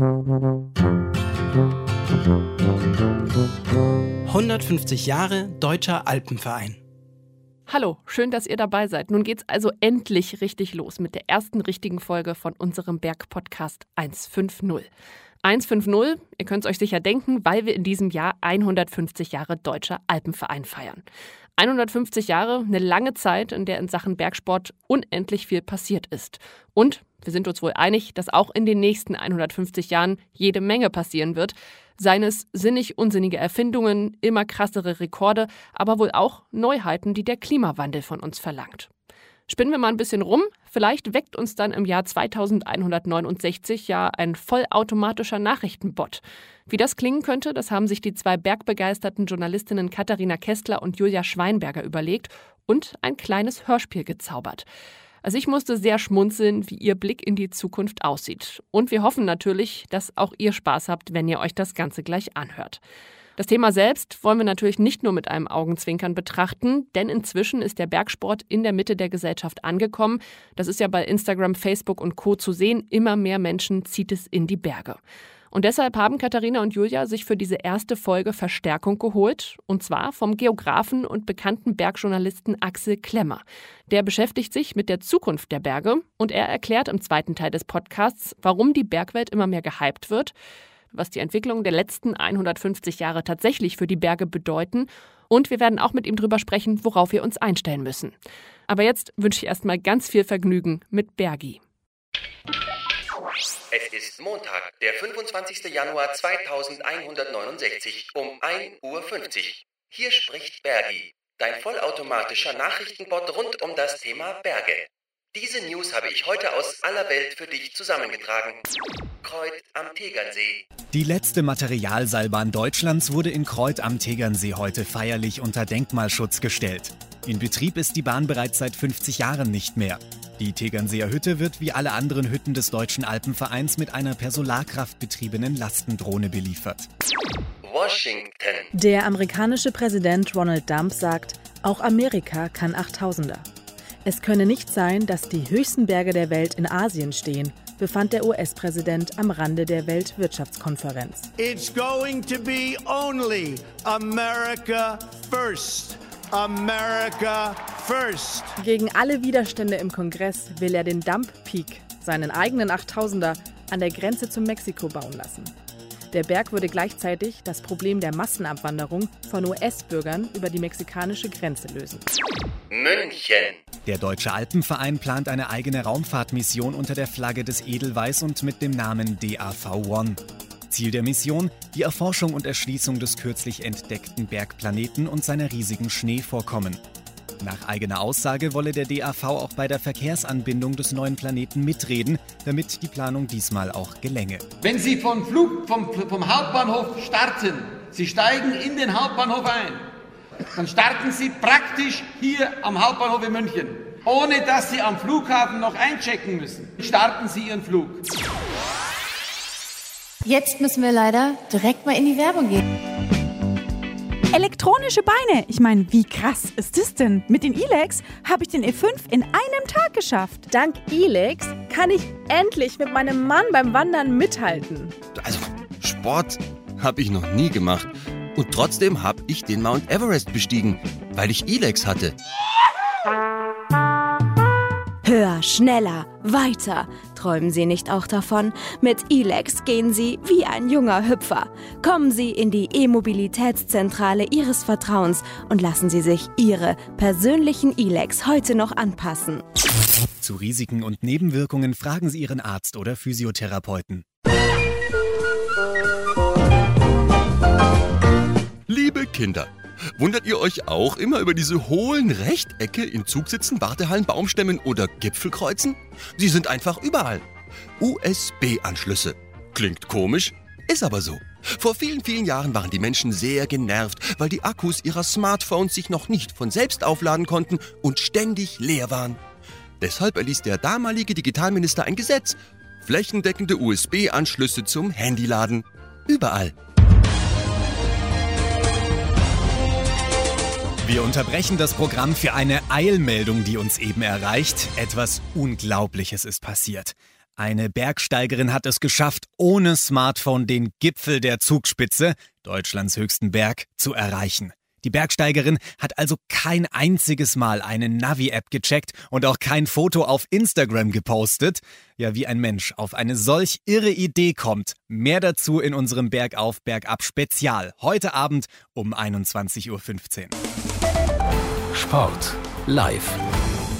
150 Jahre Deutscher Alpenverein. Hallo, schön, dass ihr dabei seid. Nun geht's also endlich richtig los mit der ersten richtigen Folge von unserem Bergpodcast 150. 150, ihr könnt es euch sicher denken, weil wir in diesem Jahr 150 Jahre Deutscher Alpenverein feiern. 150 Jahre, eine lange Zeit, in der in Sachen Bergsport unendlich viel passiert ist. Und wir sind uns wohl einig, dass auch in den nächsten 150 Jahren jede Menge passieren wird. Seien es sinnig unsinnige Erfindungen, immer krassere Rekorde, aber wohl auch Neuheiten, die der Klimawandel von uns verlangt. Spinnen wir mal ein bisschen rum. Vielleicht weckt uns dann im Jahr 2169 ja ein vollautomatischer Nachrichtenbot. Wie das klingen könnte, das haben sich die zwei bergbegeisterten Journalistinnen Katharina Kessler und Julia Schweinberger überlegt und ein kleines Hörspiel gezaubert. Also ich musste sehr schmunzeln, wie Ihr Blick in die Zukunft aussieht. Und wir hoffen natürlich, dass auch ihr Spaß habt, wenn ihr euch das Ganze gleich anhört. Das Thema selbst wollen wir natürlich nicht nur mit einem Augenzwinkern betrachten, denn inzwischen ist der Bergsport in der Mitte der Gesellschaft angekommen. Das ist ja bei Instagram, Facebook und Co zu sehen. Immer mehr Menschen zieht es in die Berge. Und deshalb haben Katharina und Julia sich für diese erste Folge Verstärkung geholt, und zwar vom Geografen und bekannten Bergjournalisten Axel Klemmer. Der beschäftigt sich mit der Zukunft der Berge und er erklärt im zweiten Teil des Podcasts, warum die Bergwelt immer mehr gehypt wird, was die Entwicklung der letzten 150 Jahre tatsächlich für die Berge bedeuten und wir werden auch mit ihm drüber sprechen, worauf wir uns einstellen müssen. Aber jetzt wünsche ich erstmal ganz viel Vergnügen mit Bergi. Es ist Montag, der 25. Januar 2169 um 1.50 Uhr. Hier spricht Bergi, dein vollautomatischer Nachrichtenbot rund um das Thema Berge. Diese News habe ich heute aus aller Welt für dich zusammengetragen. Kreuth am Tegernsee. Die letzte Materialseilbahn Deutschlands wurde in Kreuth am Tegernsee heute feierlich unter Denkmalschutz gestellt. In Betrieb ist die Bahn bereits seit 50 Jahren nicht mehr. Die Tegernseer Hütte wird wie alle anderen Hütten des Deutschen Alpenvereins mit einer per Solarkraft betriebenen Lastendrohne beliefert. Washington. Der amerikanische Präsident Ronald Dump sagt, auch Amerika kann 8000er. Es könne nicht sein, dass die höchsten Berge der Welt in Asien stehen, befand der US-Präsident am Rande der Weltwirtschaftskonferenz. It's going to be only America first. America first. Gegen alle Widerstände im Kongress will er den Dump Peak, seinen eigenen 8000er, an der Grenze zu Mexiko bauen lassen. Der Berg würde gleichzeitig das Problem der Massenabwanderung von US-Bürgern über die mexikanische Grenze lösen. München. Der Deutsche Alpenverein plant eine eigene Raumfahrtmission unter der Flagge des Edelweiß und mit dem Namen DAV-1. Ziel der Mission: die Erforschung und Erschließung des kürzlich entdeckten Bergplaneten und seiner riesigen Schneevorkommen. Nach eigener Aussage wolle der DAV auch bei der Verkehrsanbindung des neuen Planeten mitreden, damit die Planung diesmal auch gelänge. Wenn Sie vom, Flug, vom, vom Hauptbahnhof starten, Sie steigen in den Hauptbahnhof ein, dann starten Sie praktisch hier am Hauptbahnhof in München, ohne dass Sie am Flughafen noch einchecken müssen. Starten Sie Ihren Flug. Jetzt müssen wir leider direkt mal in die Werbung gehen. Elektronische Beine. Ich meine, wie krass ist das denn? Mit den Elex habe ich den E5 in einem Tag geschafft. Dank Elex kann ich endlich mit meinem Mann beim Wandern mithalten. Also, Sport habe ich noch nie gemacht. Und trotzdem habe ich den Mount Everest bestiegen, weil ich Elex hatte. Höher, schneller, weiter. Träumen Sie nicht auch davon? Mit Elex gehen Sie wie ein junger Hüpfer. Kommen Sie in die E-Mobilitätszentrale Ihres Vertrauens und lassen Sie sich Ihre persönlichen Elex heute noch anpassen. Zu Risiken und Nebenwirkungen fragen Sie Ihren Arzt oder Physiotherapeuten. Liebe Kinder, wundert ihr euch auch immer über diese hohlen Rechtecke in Zugsitzen, Wartehallen, Baumstämmen oder Gipfelkreuzen? Sie sind einfach überall. USB-Anschlüsse. Klingt komisch, ist aber so. Vor vielen, vielen Jahren waren die Menschen sehr genervt, weil die Akkus ihrer Smartphones sich noch nicht von selbst aufladen konnten und ständig leer waren. Deshalb erließ der damalige Digitalminister ein Gesetz. Flächendeckende USB-Anschlüsse zum Handyladen. Überall. Wir unterbrechen das Programm für eine Eilmeldung, die uns eben erreicht. Etwas Unglaubliches ist passiert. Eine Bergsteigerin hat es geschafft, ohne Smartphone den Gipfel der Zugspitze, Deutschlands höchsten Berg, zu erreichen. Die Bergsteigerin hat also kein einziges Mal eine Navi-App gecheckt und auch kein Foto auf Instagram gepostet. Ja, wie ein Mensch auf eine solch irre Idee kommt. Mehr dazu in unserem Bergauf, Bergab Spezial. Heute Abend um 21.15 Uhr. Sport live.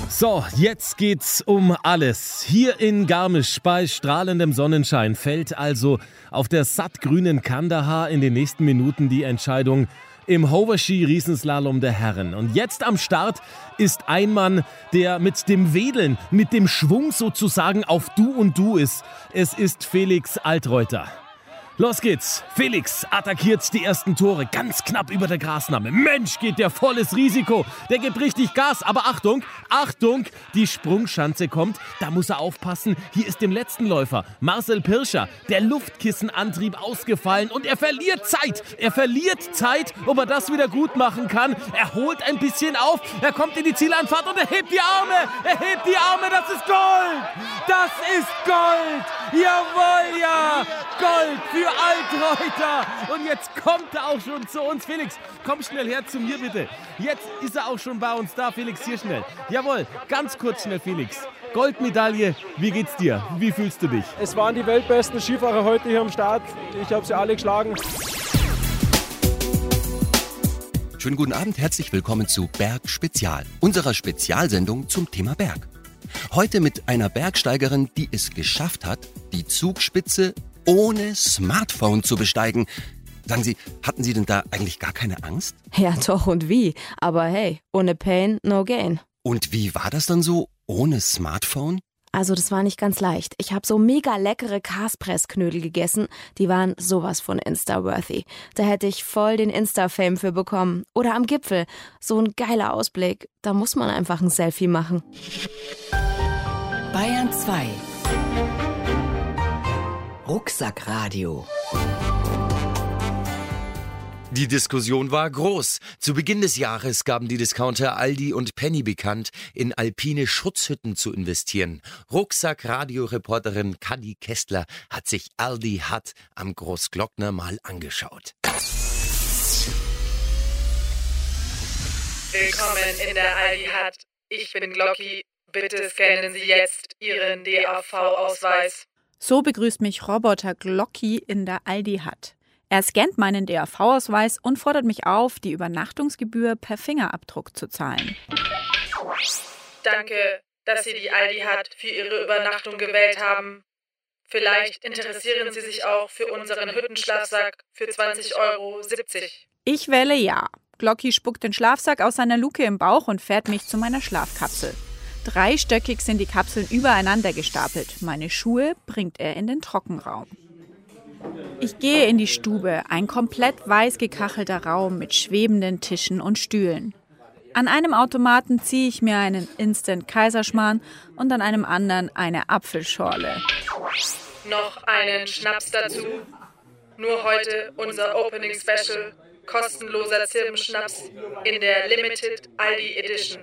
So, jetzt geht's um alles. Hier in Garmisch bei strahlendem Sonnenschein fällt also auf der sattgrünen Kandahar in den nächsten Minuten die Entscheidung, im Hoverski-Riesenslalom der Herren. Und jetzt am Start ist ein Mann, der mit dem Wedeln, mit dem Schwung sozusagen auf Du und Du ist. Es ist Felix Altreuter. Los geht's. Felix attackiert die ersten Tore ganz knapp über der Grasnahme. Mensch, geht der volles Risiko. Der gibt richtig Gas. Aber Achtung, Achtung, die Sprungschanze kommt. Da muss er aufpassen. Hier ist dem letzten Läufer, Marcel Pirscher, der Luftkissenantrieb ausgefallen und er verliert Zeit. Er verliert Zeit, ob er das wieder gut machen kann. Er holt ein bisschen auf. Er kommt in die Zielanfahrt und er hebt die Arme. Er hebt die Arme. Das ist Gold. Das ist Gold. Jawohl, ja. Gold für Altreuter. Und jetzt kommt er auch schon zu uns. Felix, komm schnell her zu mir bitte. Jetzt ist er auch schon bei uns da. Felix, hier schnell. Jawohl, ganz kurz schnell, Felix. Goldmedaille, wie geht's dir? Wie fühlst du dich? Es waren die weltbesten Skifahrer heute hier am Start. Ich habe sie alle geschlagen. Schönen guten Abend, herzlich willkommen zu Berg Spezial, unserer Spezialsendung zum Thema Berg. Heute mit einer Bergsteigerin, die es geschafft hat, die Zugspitze ohne Smartphone zu besteigen. Sagen Sie, hatten Sie denn da eigentlich gar keine Angst? Ja, doch und wie. Aber hey, ohne Pain, no gain. Und wie war das dann so ohne Smartphone? Also das war nicht ganz leicht. Ich habe so mega leckere Kaspressknödel gegessen. Die waren sowas von Insta-worthy. Da hätte ich voll den Insta-Fame für bekommen. Oder am Gipfel. So ein geiler Ausblick. Da muss man einfach ein Selfie machen. Bayern 2 Rucksackradio. Die Diskussion war groß. Zu Beginn des Jahres gaben die Discounter Aldi und Penny bekannt, in alpine Schutzhütten zu investieren. Rucksack-Radioreporterin Kadi Kestler hat sich Aldi Hut am Großglockner mal angeschaut. Willkommen in der Aldi Hut. Ich bin Glocki. Bitte scannen Sie jetzt Ihren DAV-Ausweis. So begrüßt mich Roboter Glocki in der Aldi Hut. Er scannt meinen DAV-Ausweis und fordert mich auf, die Übernachtungsgebühr per Fingerabdruck zu zahlen. Danke, dass Sie die Aldi Hut für Ihre Übernachtung gewählt haben. Vielleicht interessieren Sie sich auch für unseren Hüttenschlafsack für 20,70 Euro. Ich wähle ja. Glocki spuckt den Schlafsack aus seiner Luke im Bauch und fährt mich zu meiner Schlafkapsel. Dreistöckig sind die Kapseln übereinander gestapelt. Meine Schuhe bringt er in den Trockenraum. Ich gehe in die Stube, ein komplett weiß gekachelter Raum mit schwebenden Tischen und Stühlen. An einem Automaten ziehe ich mir einen Instant Kaiserschmarrn und an einem anderen eine Apfelschorle. Noch einen Schnaps dazu. Nur heute unser Opening Special. Kostenloser Zirbenschnaps in der Limited Aldi Edition.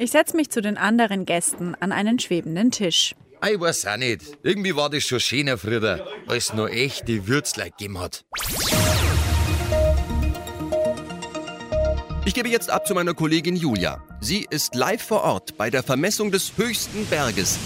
Ich setze mich zu den anderen Gästen an einen schwebenden Tisch. Ich weiß auch nicht. Irgendwie war das schon schöner früher, als es noch echte Würzlein gegeben hat. Ich gebe jetzt ab zu meiner Kollegin Julia. Sie ist live vor Ort bei der Vermessung des höchsten Berges.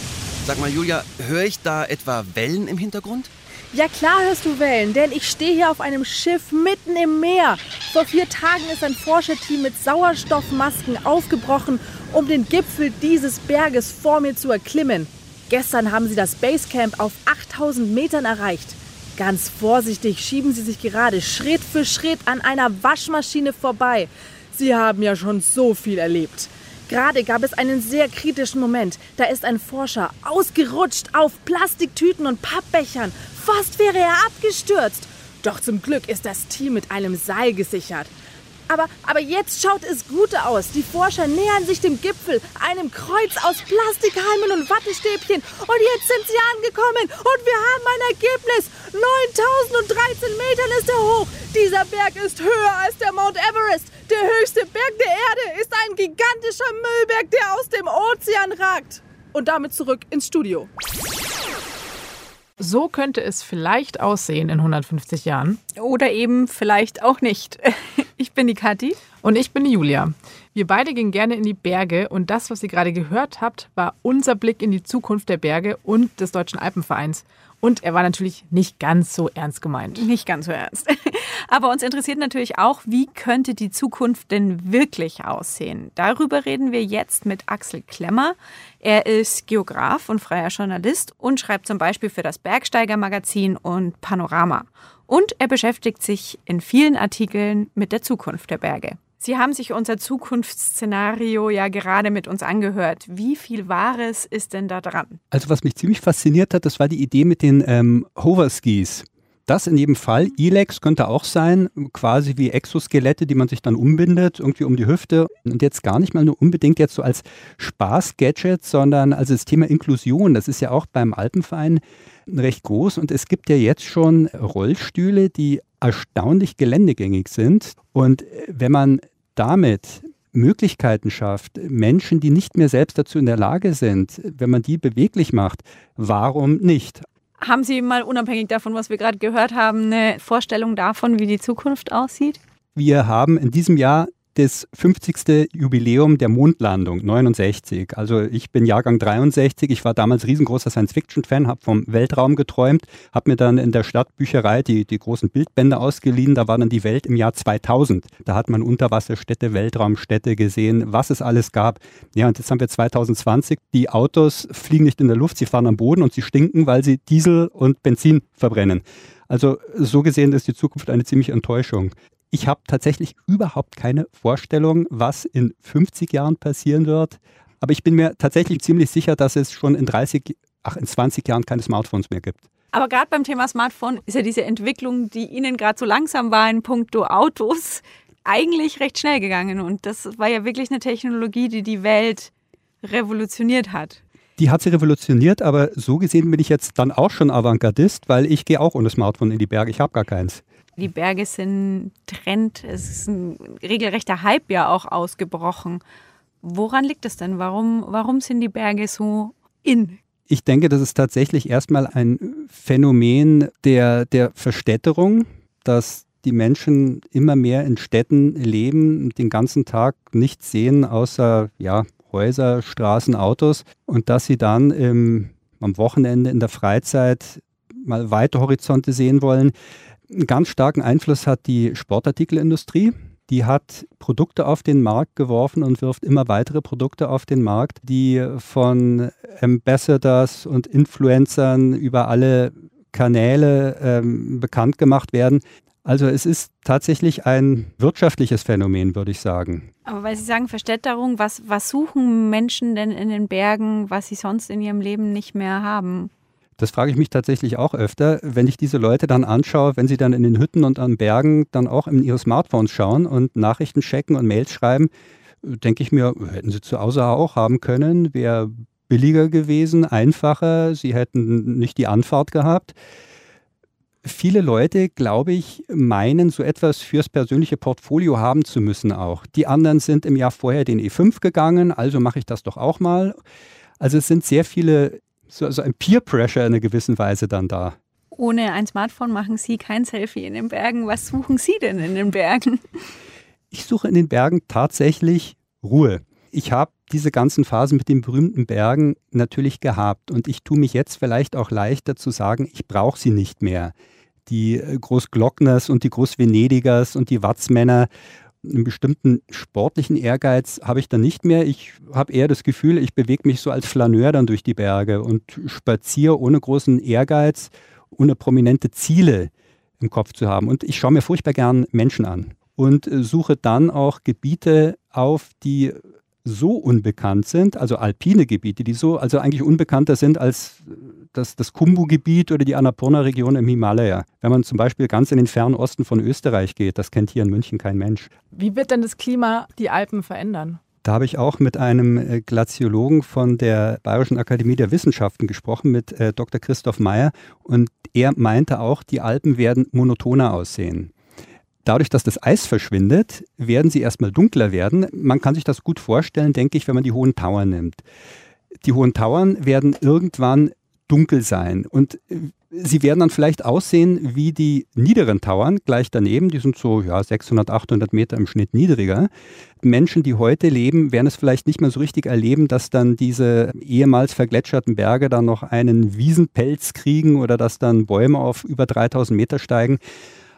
Sag mal, Julia, höre ich da etwa Wellen im Hintergrund? Ja klar hörst du Wellen, denn ich stehe hier auf einem Schiff mitten im Meer. Vor vier Tagen ist ein Forscherteam mit Sauerstoffmasken aufgebrochen, um den Gipfel dieses Berges vor mir zu erklimmen. Gestern haben sie das Basecamp auf 8000 Metern erreicht. Ganz vorsichtig schieben sie sich gerade Schritt für Schritt an einer Waschmaschine vorbei. Sie haben ja schon so viel erlebt. Gerade gab es einen sehr kritischen Moment. Da ist ein Forscher ausgerutscht auf Plastiktüten und Pappbechern. Fast wäre er abgestürzt. Doch zum Glück ist das Team mit einem Seil gesichert. Aber, aber jetzt schaut es gut aus. Die Forscher nähern sich dem Gipfel, einem Kreuz aus Plastikhalmen und Wattestäbchen. Und jetzt sind sie angekommen. Und wir haben ein Ergebnis. 9013 Metern ist er hoch. Dieser Berg ist höher als der Mount Everest. Der höchste Berg der Erde ist ein gigantischer Müllberg, der aus dem Ozean ragt. Und damit zurück ins Studio. So könnte es vielleicht aussehen in 150 Jahren. Oder eben vielleicht auch nicht. Ich bin die Kathi. Und ich bin die Julia. Wir beide gehen gerne in die Berge und das, was ihr gerade gehört habt, war unser Blick in die Zukunft der Berge und des Deutschen Alpenvereins. Und er war natürlich nicht ganz so ernst gemeint. Nicht ganz so ernst. Aber uns interessiert natürlich auch, wie könnte die Zukunft denn wirklich aussehen? Darüber reden wir jetzt mit Axel Klemmer. Er ist Geograf und freier Journalist und schreibt zum Beispiel für das Bergsteiger Magazin und Panorama. Und er beschäftigt sich in vielen Artikeln mit der Zukunft der Berge. Sie haben sich unser Zukunftsszenario ja gerade mit uns angehört. Wie viel Wahres ist denn da dran? Also was mich ziemlich fasziniert hat, das war die Idee mit den ähm, Hoverskis. Das in jedem Fall. Elex könnte auch sein, quasi wie Exoskelette, die man sich dann umbindet, irgendwie um die Hüfte. Und jetzt gar nicht mal nur unbedingt jetzt so als Spaß-Gadget, sondern also das Thema Inklusion, das ist ja auch beim Alpenverein recht groß. Und es gibt ja jetzt schon Rollstühle, die erstaunlich geländegängig sind. Und wenn man damit Möglichkeiten schafft, Menschen, die nicht mehr selbst dazu in der Lage sind, wenn man die beweglich macht, warum nicht? Haben Sie mal unabhängig davon, was wir gerade gehört haben, eine Vorstellung davon, wie die Zukunft aussieht? Wir haben in diesem Jahr das 50. Jubiläum der Mondlandung, 69. Also ich bin Jahrgang 63, ich war damals riesengroßer Science-Fiction-Fan, habe vom Weltraum geträumt, habe mir dann in der Stadtbücherei die, die großen Bildbände ausgeliehen, da war dann die Welt im Jahr 2000. Da hat man Unterwasserstädte, Weltraumstädte gesehen, was es alles gab. Ja, und jetzt haben wir 2020, die Autos fliegen nicht in der Luft, sie fahren am Boden und sie stinken, weil sie Diesel und Benzin verbrennen. Also so gesehen ist die Zukunft eine ziemliche Enttäuschung. Ich habe tatsächlich überhaupt keine Vorstellung, was in 50 Jahren passieren wird. Aber ich bin mir tatsächlich ziemlich sicher, dass es schon in 30, ach, in 20 Jahren keine Smartphones mehr gibt. Aber gerade beim Thema Smartphone ist ja diese Entwicklung, die Ihnen gerade so langsam war in puncto Autos, eigentlich recht schnell gegangen. Und das war ja wirklich eine Technologie, die die Welt revolutioniert hat. Die hat sie revolutioniert, aber so gesehen bin ich jetzt dann auch schon Avantgardist, weil ich gehe auch ohne Smartphone in die Berge. Ich habe gar keins. Die Berge sind Trend, es ist ein regelrechter Hype ja auch ausgebrochen. Woran liegt es denn? Warum, warum sind die Berge so in? Ich denke, das ist tatsächlich erstmal ein Phänomen der, der Verstädterung, dass die Menschen immer mehr in Städten leben, den ganzen Tag nichts sehen außer ja, Häuser, Straßen, Autos und dass sie dann im, am Wochenende in der Freizeit mal weite Horizonte sehen wollen. Einen ganz starken Einfluss hat die Sportartikelindustrie. Die hat Produkte auf den Markt geworfen und wirft immer weitere Produkte auf den Markt, die von Ambassadors und Influencern über alle Kanäle ähm, bekannt gemacht werden. Also es ist tatsächlich ein wirtschaftliches Phänomen, würde ich sagen. Aber weil Sie sagen Verstädterung, was, was suchen Menschen denn in den Bergen, was sie sonst in ihrem Leben nicht mehr haben? Das frage ich mich tatsächlich auch öfter, wenn ich diese Leute dann anschaue, wenn sie dann in den Hütten und an Bergen dann auch in ihre Smartphones schauen und Nachrichten checken und Mails schreiben, denke ich mir, hätten sie zu Hause auch haben können, wäre billiger gewesen, einfacher, sie hätten nicht die Anfahrt gehabt. Viele Leute, glaube ich, meinen, so etwas fürs persönliche Portfolio haben zu müssen auch. Die anderen sind im Jahr vorher den E5 gegangen, also mache ich das doch auch mal. Also es sind sehr viele so, so ein Peer Pressure in einer gewissen Weise dann da. Ohne ein Smartphone machen Sie kein Selfie in den Bergen. Was suchen Sie denn in den Bergen? Ich suche in den Bergen tatsächlich Ruhe. Ich habe diese ganzen Phasen mit den berühmten Bergen natürlich gehabt und ich tue mich jetzt vielleicht auch leichter zu sagen, ich brauche sie nicht mehr. Die äh, Großglockners und die Großvenedigers und die Watzmänner einen bestimmten sportlichen Ehrgeiz habe ich dann nicht mehr. Ich habe eher das Gefühl, ich bewege mich so als Flaneur dann durch die Berge und spaziere ohne großen Ehrgeiz, ohne prominente Ziele im Kopf zu haben. Und ich schaue mir furchtbar gern Menschen an und äh, suche dann auch Gebiete auf, die so unbekannt sind, also alpine Gebiete, die so, also eigentlich unbekannter sind als das, das Kumbu-Gebiet oder die Annapurna-Region im Himalaya. Wenn man zum Beispiel ganz in den fernen Osten von Österreich geht, das kennt hier in München kein Mensch. Wie wird denn das Klima die Alpen verändern? Da habe ich auch mit einem äh, Glaziologen von der Bayerischen Akademie der Wissenschaften gesprochen, mit äh, Dr. Christoph Meyer. Und er meinte auch, die Alpen werden monotoner aussehen. Dadurch, dass das Eis verschwindet, werden sie erstmal dunkler werden. Man kann sich das gut vorstellen, denke ich, wenn man die hohen Tauern nimmt. Die hohen Tauern werden irgendwann dunkel sein. Und äh, sie werden dann vielleicht aussehen wie die niederen Tauern gleich daneben. Die sind so ja, 600, 800 Meter im Schnitt niedriger. Menschen, die heute leben, werden es vielleicht nicht mehr so richtig erleben, dass dann diese ehemals vergletscherten Berge dann noch einen Wiesenpelz kriegen oder dass dann Bäume auf über 3000 Meter steigen.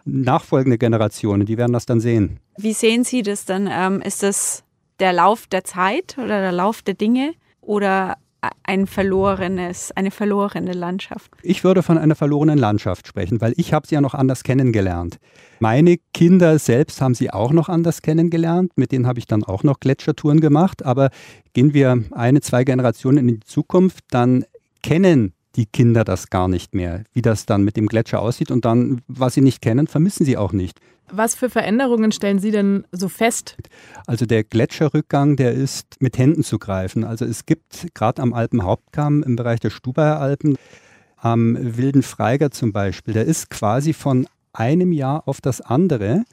Nachfolgende Generationen, die werden das dann sehen. Wie sehen Sie das dann? Ähm, ist das der Lauf der Zeit oder der Lauf der Dinge oder ein verlorenes, eine verlorene Landschaft? Ich würde von einer verlorenen Landschaft sprechen, weil ich habe sie ja noch anders kennengelernt. Meine Kinder selbst haben sie auch noch anders kennengelernt. Mit denen habe ich dann auch noch Gletschertouren gemacht. Aber gehen wir eine, zwei Generationen in die Zukunft, dann kennen die Kinder das gar nicht mehr, wie das dann mit dem Gletscher aussieht. Und dann, was sie nicht kennen, vermissen sie auch nicht. Was für Veränderungen stellen Sie denn so fest? Also der Gletscherrückgang, der ist mit Händen zu greifen. Also es gibt gerade am Alpenhauptkamm im Bereich der Stubaier Alpen, am Wilden Freiger zum Beispiel, der ist quasi von einem Jahr auf das andere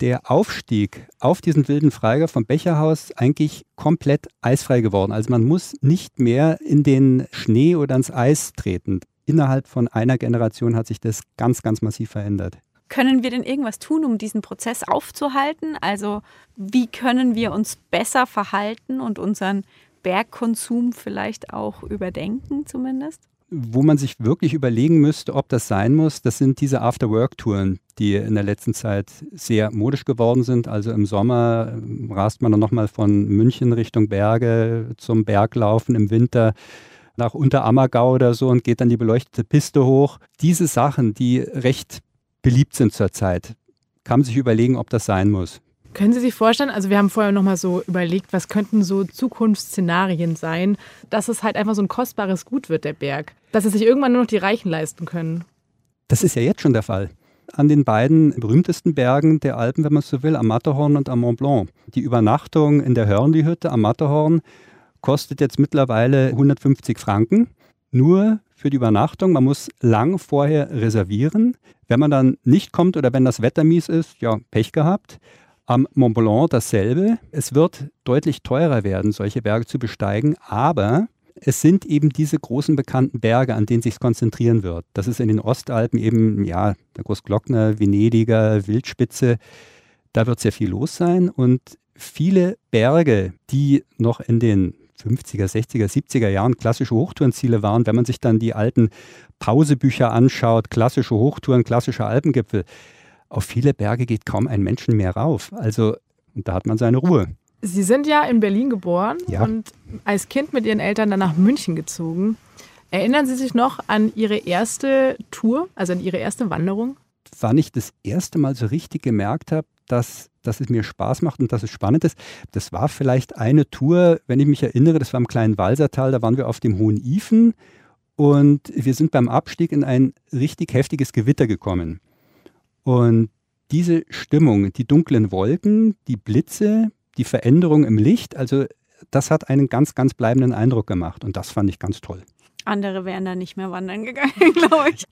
der Aufstieg auf diesen wilden Freiger vom Becherhaus eigentlich komplett eisfrei geworden. Also man muss nicht mehr in den Schnee oder ins Eis treten. Innerhalb von einer Generation hat sich das ganz, ganz massiv verändert. Können wir denn irgendwas tun, um diesen Prozess aufzuhalten? Also wie können wir uns besser verhalten und unseren Bergkonsum vielleicht auch überdenken zumindest? Wo man sich wirklich überlegen müsste, ob das sein muss, das sind diese After-Work-Touren, die in der letzten Zeit sehr modisch geworden sind. Also im Sommer ähm, rast man dann nochmal von München Richtung Berge zum Berglaufen, im Winter nach Unterammergau oder so und geht dann die beleuchtete Piste hoch. Diese Sachen, die recht beliebt sind zurzeit. Kann man sich überlegen, ob das sein muss. Können Sie sich vorstellen, also wir haben vorher nochmal so überlegt, was könnten so Zukunftsszenarien sein, dass es halt einfach so ein kostbares Gut wird, der Berg. Dass es sich irgendwann nur noch die Reichen leisten können. Das ist ja jetzt schon der Fall. An den beiden berühmtesten Bergen der Alpen, wenn man so will, am Matterhorn und am Mont Blanc. Die Übernachtung in der Hörnli-Hütte am Matterhorn kostet jetzt mittlerweile 150 Franken. Nur für die Übernachtung. Man muss lang vorher reservieren. Wenn man dann nicht kommt oder wenn das Wetter mies ist, ja, Pech gehabt. Am Mont Blanc dasselbe. Es wird deutlich teurer werden, solche Berge zu besteigen, aber es sind eben diese großen bekannten Berge, an denen sich konzentrieren wird. Das ist in den Ostalpen eben, ja, der Großglockner, Venediger, Wildspitze. Da wird sehr viel los sein und viele Berge, die noch in den 50er, 60er, 70er Jahren klassische Hochtourenziele waren, wenn man sich dann die alten Pausebücher anschaut, klassische Hochtouren, klassische Alpengipfel, auf viele Berge geht kaum ein Menschen mehr rauf. Also da hat man seine Ruhe. Sie sind ja in Berlin geboren ja. und als Kind mit Ihren Eltern dann nach München gezogen. Erinnern Sie sich noch an Ihre erste Tour, also an Ihre erste Wanderung? Wann ich das erste Mal so richtig gemerkt habe, dass, dass es mir Spaß macht und dass es spannend ist. Das war vielleicht eine Tour, wenn ich mich erinnere, das war im kleinen Walsertal, da waren wir auf dem Hohen Ifen und wir sind beim Abstieg in ein richtig heftiges Gewitter gekommen. Und diese Stimmung, die dunklen Wolken, die Blitze, die Veränderung im Licht, also das hat einen ganz, ganz bleibenden Eindruck gemacht und das fand ich ganz toll. Andere wären da nicht mehr wandern gegangen, glaube ich.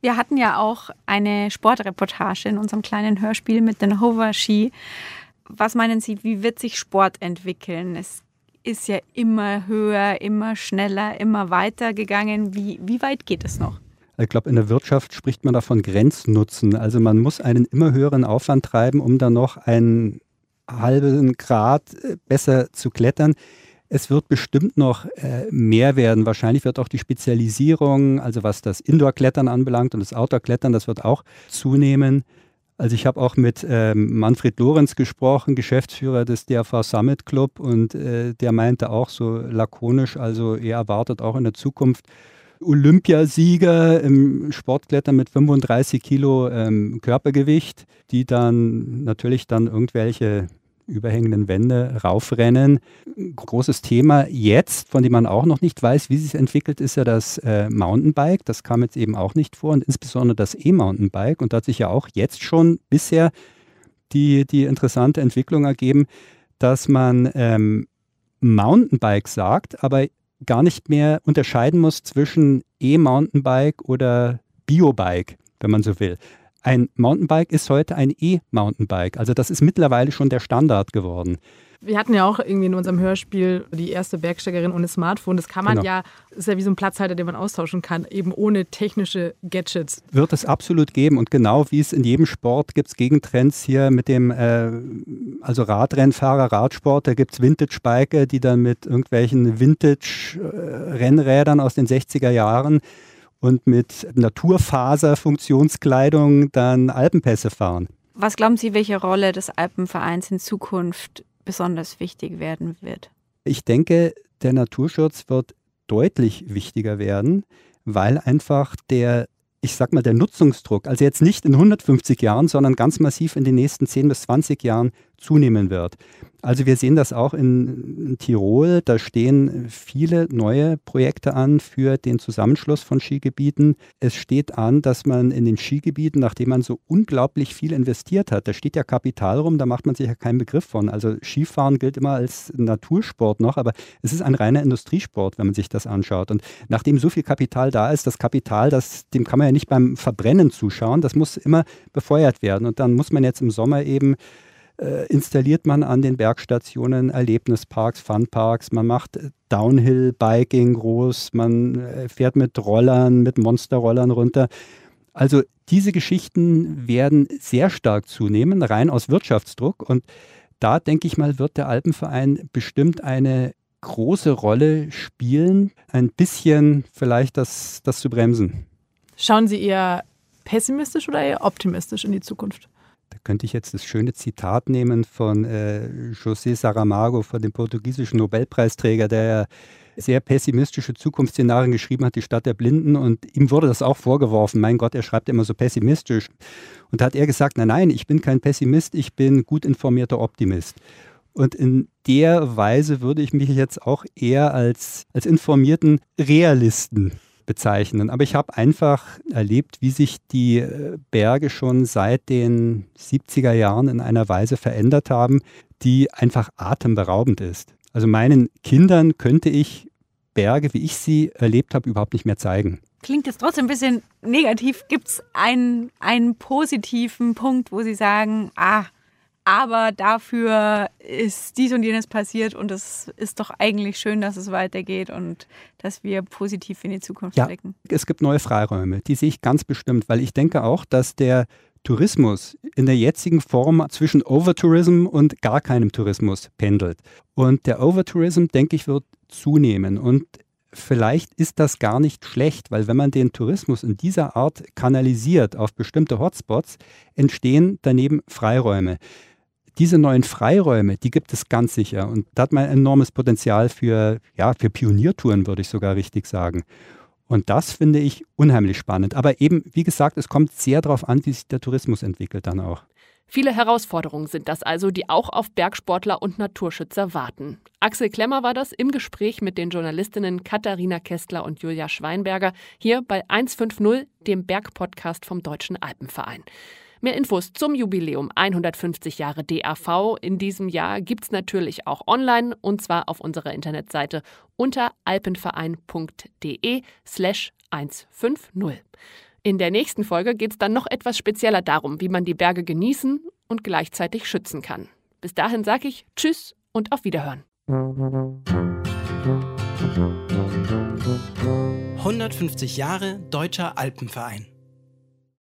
Wir hatten ja auch eine Sportreportage in unserem kleinen Hörspiel mit den Hover-Ski. Was meinen Sie, wie wird sich Sport entwickeln? Es ist ja immer höher, immer schneller, immer weiter gegangen. Wie, wie weit geht es noch? Ich glaube, in der Wirtschaft spricht man davon Grenznutzen. Also man muss einen immer höheren Aufwand treiben, um dann noch einen halben Grad äh, besser zu klettern. Es wird bestimmt noch äh, mehr werden. Wahrscheinlich wird auch die Spezialisierung, also was das Indoor-Klettern anbelangt und das Outdoor-Klettern, das wird auch zunehmen. Also ich habe auch mit ähm, Manfred Lorenz gesprochen, Geschäftsführer des DRV Summit Club und äh, der meinte auch so lakonisch, also er erwartet auch in der Zukunft Olympiasieger im Sportklettern mit 35 Kilo ähm, Körpergewicht, die dann natürlich dann irgendwelche überhängenden Wände raufrennen. Großes Thema jetzt, von dem man auch noch nicht weiß, wie sich entwickelt, ist ja das äh, Mountainbike. Das kam jetzt eben auch nicht vor und insbesondere das E-Mountainbike. Und da hat sich ja auch jetzt schon bisher die, die interessante Entwicklung ergeben, dass man ähm, Mountainbike sagt, aber gar nicht mehr unterscheiden muss zwischen E-Mountainbike oder Biobike, wenn man so will. Ein Mountainbike ist heute ein E-Mountainbike. Also das ist mittlerweile schon der Standard geworden. Wir hatten ja auch irgendwie in unserem Hörspiel die erste Bergsteigerin ohne Smartphone. Das kann man genau. ja, ist ja wie so ein Platzhalter, den man austauschen kann, eben ohne technische Gadgets. Wird es absolut geben und genau wie es in jedem Sport gibt es Gegentrends hier mit dem, äh, also Radrennfahrer, Radsport, da gibt es Vintage-Bike, die dann mit irgendwelchen Vintage-Rennrädern aus den 60er Jahren und mit Naturfaser-Funktionskleidung dann Alpenpässe fahren. Was glauben Sie, welche Rolle des Alpenvereins in Zukunft besonders wichtig werden wird? Ich denke, der Naturschutz wird deutlich wichtiger werden, weil einfach der, ich sag mal, der Nutzungsdruck, also jetzt nicht in 150 Jahren, sondern ganz massiv in den nächsten 10 bis 20 Jahren zunehmen wird. Also wir sehen das auch in, Tirol. Da stehen viele neue Projekte an für den Zusammenschluss von Skigebieten. Es steht an, dass man in den Skigebieten, nachdem man so unglaublich viel investiert hat, da steht ja Kapital rum, da macht man sich ja keinen Begriff von. Also Skifahren gilt immer als Natursport noch, aber es ist ein reiner Industriesport, wenn man sich das anschaut. Und nachdem so viel Kapital da ist, das Kapital, das, dem kann man ja nicht beim Verbrennen zuschauen, das muss immer befeuert werden. Und dann muss man jetzt im Sommer eben installiert man an den Bergstationen Erlebnisparks, Funparks, man macht Downhill-Biking groß, man äh, fährt mit Rollern, mit Monsterrollern runter. Also diese Geschichten werden sehr stark zunehmen, rein aus Wirtschaftsdruck. Und da denke ich mal, wird der Alpenverein bestimmt eine große Rolle spielen, ein bisschen vielleicht das, das zu bremsen. Schauen Sie eher pessimistisch oder eher optimistisch in die Zukunft? Da könnte ich jetzt das schöne Zitat nehmen von äh, José Saramago, von dem portugiesischen Nobelpreisträger, der sehr pessimistische Zukunftsszenarien geschrieben hat, die Stadt der Blinden. Und ihm wurde das auch vorgeworfen. Mein Gott, er schreibt immer so pessimistisch. Und da hat er gesagt, nein, nein, ich bin kein Pessimist, ich bin gut informierter Optimist. Und in der Weise würde ich mich jetzt auch eher als, als informierten Realisten bezeichnen. Aber ich habe einfach erlebt, wie sich die äh, Berge schon seit den 70er Jahren in einer Weise verändert haben, die einfach atemberaubend ist. Also meinen Kindern könnte ich Berge, wie ich sie erlebt habe, überhaupt nicht mehr zeigen. Klingt jetzt trotzdem ein bisschen negativ. Gibt es einen, einen positiven Punkt, wo Sie sagen, ah, aber dafür ist dies und jenes passiert und es ist doch eigentlich schön, dass es weitergeht und dass wir positiv in die Zukunft ja, blicken. Es gibt neue Freiräume, die sehe ich ganz bestimmt, weil ich denke auch, dass der Tourismus in der jetzigen Form zwischen Overtourism und gar keinem Tourismus pendelt. Und der Overtourism, denke ich, wird zunehmen. Und vielleicht ist das gar nicht schlecht, weil wenn man den Tourismus in dieser Art kanalisiert auf bestimmte Hotspots, entstehen daneben Freiräume diese neuen Freiräume, die gibt es ganz sicher. Und da hat man enormes Potenzial für, ja, für Pioniertouren, würde ich sogar richtig sagen. Und das finde ich unheimlich spannend. Aber eben, wie gesagt, es kommt sehr darauf an, wie sich der Tourismus entwickelt dann auch. Viele Herausforderungen sind das also, die auch auf Bergsportler und Naturschützer warten. Axel Klemmer war das im Gespräch mit den Journalistinnen Katharina Kestler und Julia Schweinberger hier bei 150, dem Bergpodcast vom Deutschen Alpenverein. Mehr Infos zum Jubiläum 150 Jahre DAV in diesem Jahr gibt es natürlich auch online und zwar auf unserer Internetseite unter alpenverein.de slash 150. In der nächsten Folge geht es dann noch etwas spezieller darum, wie man die Berge genießen und gleichzeitig schützen kann. Bis dahin sage ich Tschüss und auf Wiederhören. 150 Jahre Deutscher Alpenverein.